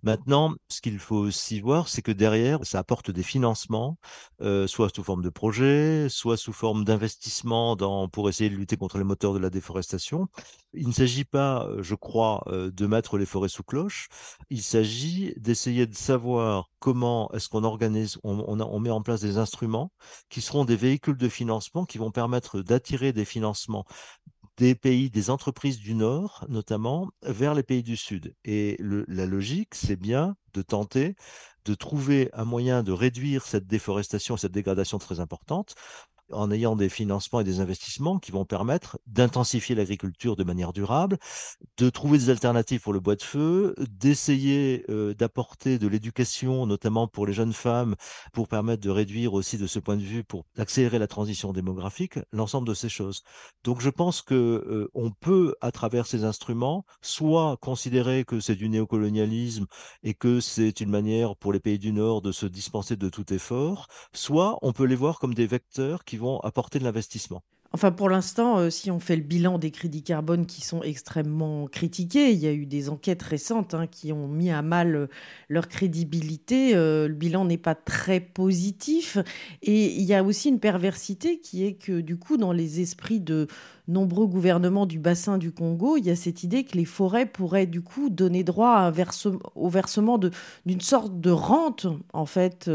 Maintenant, ce qu'il faut aussi voir, c'est que derrière, ça apporte des financements, euh, soit sous forme de projets, soit sous forme d'investissements pour essayer de lutter contre les moteurs de la déforestation. Il ne s'agit pas, je crois, euh, de mettre les forêts sous cloche. Il s'agit d'essayer de savoir comment est-ce qu'on organise, on, met en place des instruments qui seront des véhicules de financement qui vont permettre d'attirer des financements des pays, des entreprises du Nord, notamment, vers les pays du Sud. Et la logique, c'est bien de tenter de trouver un moyen de réduire cette déforestation, cette dégradation très importante, en ayant des financements et des investissements qui vont permettre d'intensifier l'agriculture de manière durable, de trouver des alternatives pour le bois de feu, d'essayer euh, d'apporter de l'éducation, notamment pour les jeunes femmes, pour permettre de réduire aussi de ce point de vue, pour accélérer la transition démographique, l'ensemble de ces choses. Donc je pense que euh, on peut, à travers ces instruments, soit considérer que c'est du néocolonialisme et que c'est une manière pour les pays du Nord de se dispenser de tout effort, soit on peut les voir comme des vecteurs qui vont apporter de l'investissement. Enfin, pour l'instant, euh, si on fait le bilan des crédits carbone qui sont extrêmement critiqués, il y a eu des enquêtes récentes hein, qui ont mis à mal euh, leur crédibilité. Euh, le bilan n'est pas très positif. Et il y a aussi une perversité qui est que, du coup, dans les esprits de nombreux gouvernements du bassin du Congo, il y a cette idée que les forêts pourraient, du coup, donner droit au versement d'une sorte de rente, en fait,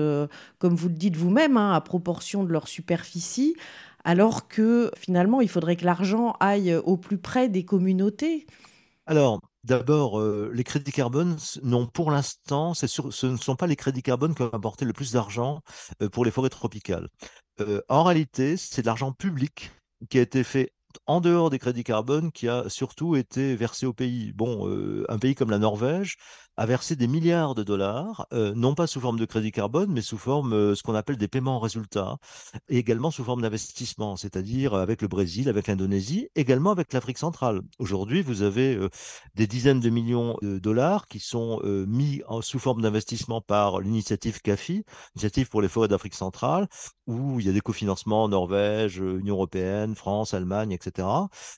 comme vous le dites vous-même, hein, à proportion de leur superficie alors que finalement, il faudrait que l'argent aille au plus près des communautés Alors, D'abord, euh, les crédits carbone, non, pour l'instant, ce ne sont pas les crédits carbone qui ont apporté le plus d'argent euh, pour les forêts tropicales. Euh, en réalité, c'est de l'argent public qui a été fait en dehors des crédits carbone qui a surtout été versé au pays. Bon, un pays comme la Norvège a versé des milliards de dollars, euh, non pas sous forme de crédit carbone, mais sous forme euh, ce qu'on appelle des paiements en résultat, et également sous forme d'investissement, c'est-à-dire avec le Brésil, avec l'Indonésie, également avec l'Afrique centrale. Aujourd'hui, vous avez euh, des dizaines de millions de dollars qui sont mis en, sous forme d'investissement par l'initiative CAFI, initiative pour les forêts d'Afrique centrale, où il y a des cofinancements Norvège, Union européenne, France, Allemagne, etc.,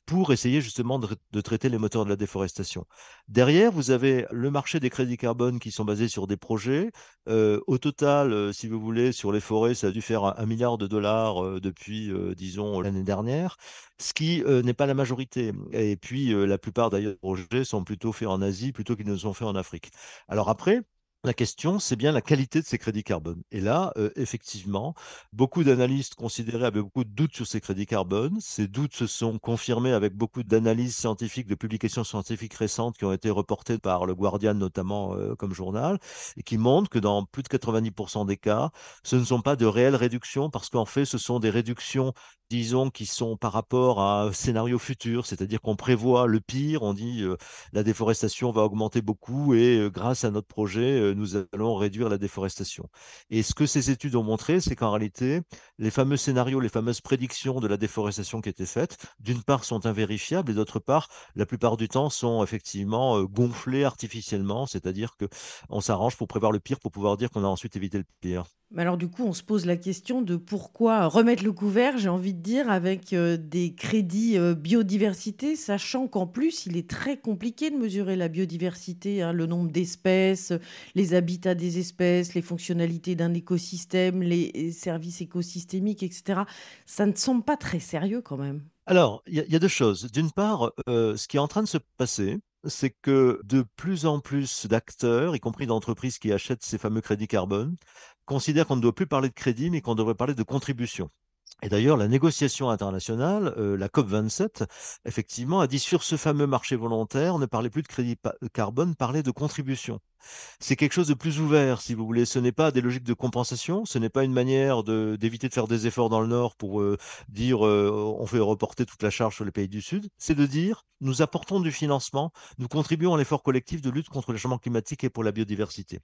pour essayer justement de traiter les moteurs de la déforestation. Derrière, vous avez le marché des crédits carbone qui sont basés sur des projets. Euh, au total, euh, si vous voulez, sur les forêts, ça a dû faire un, milliard de dollars euh, depuis, disons, l'année dernière, ce qui n'est pas la majorité. Et puis, la plupart d'ailleurs des projets sont plutôt faits en Asie plutôt qu'ils ne sont faits en Afrique. Alors après, la question, c'est bien la qualité de ces crédits carbone. Et là, euh, effectivement, beaucoup d'analystes considéraient, avaient beaucoup de doutes sur ces crédits carbone. Ces doutes se sont confirmés avec beaucoup d'analyses scientifiques, de publications scientifiques récentes qui ont été reportées par le Guardian notamment euh, comme journal, et qui montrent que dans plus de 90% des cas, ce ne sont pas de réelles réductions, parce qu'en fait, ce sont des réductions disons, qui sont par rapport à un scénario futur, c'est-à-dire qu'on prévoit le pire, on dit la déforestation va augmenter beaucoup et grâce à notre projet, nous allons réduire la déforestation. Et ce que ces études ont montré, c'est qu'en réalité, les fameux scénarios, les fameuses prédictions de la déforestation qui étaient faites, d'une part sont invérifiables et d'autre part, la plupart du temps, sont effectivement gonflées artificiellement, c'est-à-dire qu'on s'arrange pour prévoir le pire pour pouvoir dire qu'on a ensuite évité le pire. Mais alors du coup, on se pose la question de pourquoi remettre le couvert, j'ai envie de dire, avec euh, des crédits euh, biodiversité, sachant qu'en plus, il est très compliqué de mesurer la biodiversité, hein, le nombre d'espèces, les habitats des espèces, les fonctionnalités d'un écosystème, les services écosystémiques, etc. Ça ne semble pas très sérieux quand même. Alors, il y, a deux choses. D'une part, euh, ce qui est en train de se passer, c'est que de plus en plus d'acteurs, y compris d'entreprises qui achètent ces fameux crédits carbone, considèrent qu'on ne doit plus parler de crédit, mais qu'on devrait parler de contribution. Et d'ailleurs, la négociation internationale, euh, la COP27, effectivement, a dit sur ce fameux marché volontaire, ne parlez plus de crédit carbone, parlez de contribution. C'est quelque chose de plus ouvert, si vous voulez. Ce n'est pas des logiques de compensation, ce n'est pas une manière d'éviter de, faire des efforts dans le Nord pour euh, dire euh, on fait reporter toute la charge sur les pays du Sud. C'est de dire nous apportons du financement, nous contribuons à l'effort collectif de lutte contre le changement climatique et pour la biodiversité.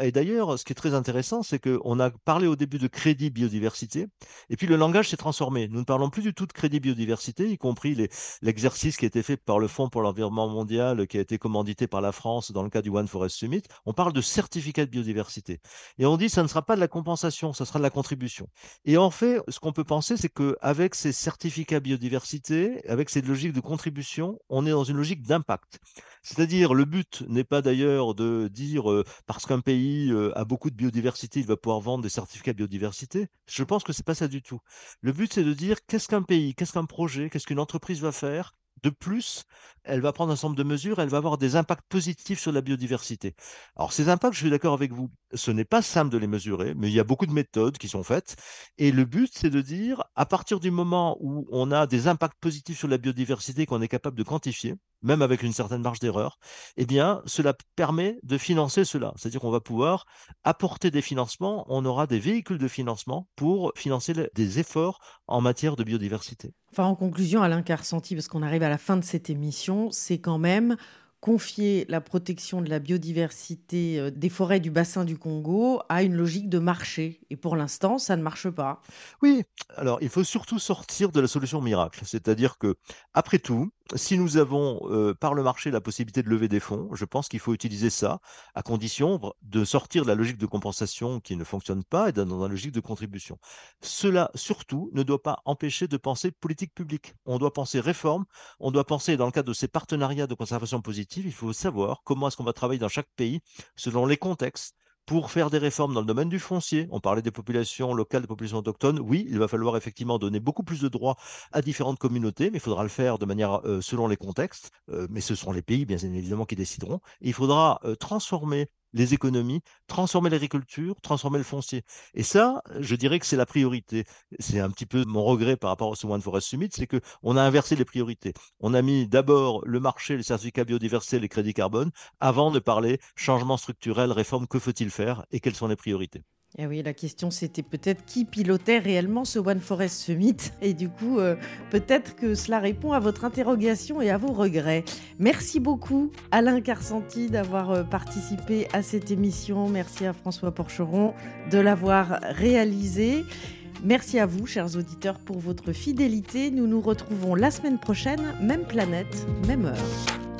Et d'ailleurs, ce qui est très intéressant, c'est qu'on a parlé au début de crédit biodiversité, et puis le langage s'est transformé. Nous ne parlons plus du tout de crédit biodiversité, y compris l'exercice qui a été fait par le Fonds pour l'environnement mondial, qui a été commandité par la France dans le cas du One Forest Summit on parle de certificat de biodiversité. Et on dit ça ne sera pas de la compensation, ça sera de la contribution. Et en fait, ce qu'on peut penser, c'est qu'avec ces certificats biodiversité, avec cette logique de contribution, on est dans une logique d'impact. C'est-à-dire, le but n'est pas d'ailleurs de dire euh, parce qu'un pays euh, a beaucoup de biodiversité, il va pouvoir vendre des certificats de biodiversité. Je pense que c'est pas ça du tout. Le but, c'est de dire qu'est-ce qu'un pays, qu'est-ce qu'un projet, qu'est-ce qu'une entreprise va faire de plus, elle va prendre un nombre de mesures, elle va avoir des impacts positifs sur la biodiversité. Alors ces impacts, je suis d'accord avec vous, ce n'est pas simple de les mesurer, mais il y a beaucoup de méthodes qui sont faites. Et le but, c'est de dire, à partir du moment où on a des impacts positifs sur la biodiversité qu'on est capable de quantifier, même avec une certaine marge d'erreur, eh bien, cela permet de financer cela. C'est-à-dire qu'on va pouvoir apporter des financements, on aura des véhicules de financement pour financer des efforts en matière de biodiversité. Enfin, en conclusion, Alain Carsenti, parce qu'on arrive à la fin de cette émission, c'est quand même confier la protection de la biodiversité euh, des forêts du bassin du Congo à une logique de marché. Et pour l'instant, ça ne marche pas. Oui, alors il faut surtout sortir de la solution miracle. C'est-à-dire que, après tout, si nous avons euh, par le marché la possibilité de lever des fonds, je pense qu'il faut utiliser ça à condition de sortir de la logique de compensation qui ne fonctionne pas et dans la logique de contribution. Cela, surtout, ne doit pas empêcher de penser politique publique. On doit penser réforme, on doit penser dans le cadre de ces partenariats de conservation positive, il faut savoir comment est-ce qu'on va travailler dans chaque pays selon les contextes, pour faire des réformes dans le domaine du foncier. On parlait des populations locales, des populations autochtones. Oui, il va falloir effectivement donner beaucoup plus de droits à différentes communautés, mais il faudra le faire de manière euh, selon les contextes. Euh, mais ce seront les pays, bien évidemment, qui décideront. il faudra euh, transformer les économies, transformer l'agriculture, transformer le foncier. Et ça, je dirais que c'est la priorité. C'est un petit peu mon regret par rapport au One Forest Summit, c'est qu'on a inversé les priorités. On a mis d'abord le marché, les certificats biodiversité, les crédits carbone, avant de parler changement structurel, réforme, que faut-il faire et quelles sont les priorités. Eh oui, la question c'était peut-être qui pilotait réellement ce One Forest Summit. Et du coup, euh, peut-être que cela répond à votre interrogation et à vos regrets. Merci beaucoup Alain Carcenti d'avoir euh, participé à cette émission. Merci à François Porcheron de l'avoir réalisé. Merci à vous, chers auditeurs, pour votre fidélité. Nous nous retrouvons la semaine prochaine, même planète, même heure.